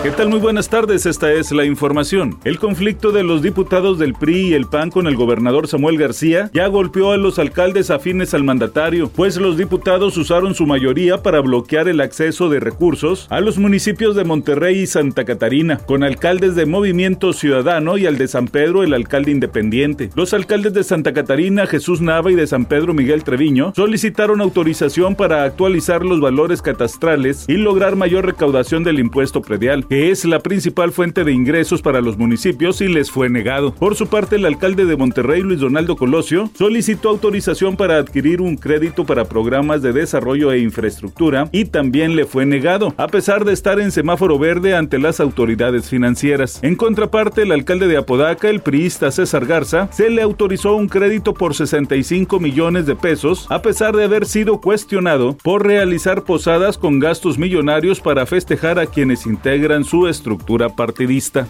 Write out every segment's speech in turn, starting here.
¿Qué tal? Muy buenas tardes, esta es la información. El conflicto de los diputados del PRI y el PAN con el gobernador Samuel García ya golpeó a los alcaldes afines al mandatario, pues los diputados usaron su mayoría para bloquear el acceso de recursos a los municipios de Monterrey y Santa Catarina, con alcaldes de Movimiento Ciudadano y al de San Pedro el alcalde independiente. Los alcaldes de Santa Catarina, Jesús Nava y de San Pedro Miguel Treviño solicitaron autorización para actualizar los valores catastrales y lograr mayor recaudación del impuesto predial que es la principal fuente de ingresos para los municipios y les fue negado. Por su parte, el alcalde de Monterrey, Luis Donaldo Colosio, solicitó autorización para adquirir un crédito para programas de desarrollo e infraestructura y también le fue negado, a pesar de estar en semáforo verde ante las autoridades financieras. En contraparte, el alcalde de Apodaca, el priista César Garza, se le autorizó un crédito por 65 millones de pesos, a pesar de haber sido cuestionado por realizar posadas con gastos millonarios para festejar a quienes integran su estructura partidista.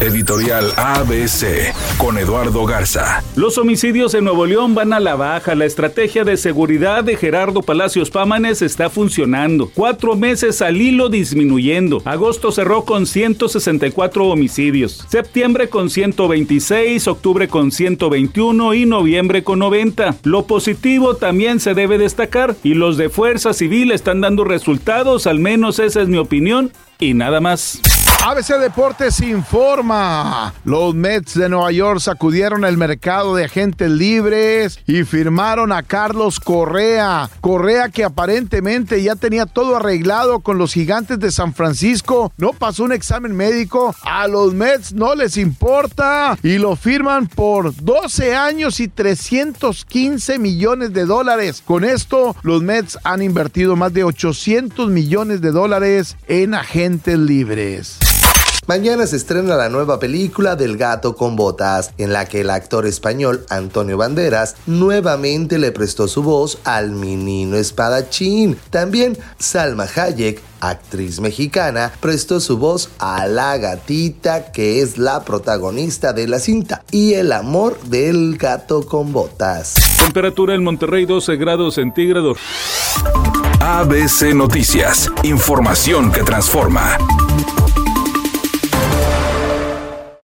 Editorial ABC con Eduardo Garza. Los homicidios en Nuevo León van a la baja. La estrategia de seguridad de Gerardo Palacios Pámanes está funcionando. Cuatro meses al hilo disminuyendo. Agosto cerró con 164 homicidios. Septiembre con 126, octubre con 121 y noviembre con 90. Lo positivo también se debe destacar y los de Fuerza Civil están dando resultados, al menos esa es mi opinión y nada más. ABC Deportes informa. Los Mets de Nueva York sacudieron el mercado de agentes libres y firmaron a Carlos Correa. Correa que aparentemente ya tenía todo arreglado con los gigantes de San Francisco. No pasó un examen médico. A los Mets no les importa y lo firman por 12 años y 315 millones de dólares. Con esto, los Mets han invertido más de 800 millones de dólares en agentes libres. Mañana se estrena la nueva película del gato con botas, en la que el actor español Antonio Banderas nuevamente le prestó su voz al menino espadachín. También Salma Hayek, actriz mexicana, prestó su voz a la gatita que es la protagonista de la cinta y el amor del gato con botas. Temperatura en Monterrey 12 grados centígrados. ABC Noticias, información que transforma.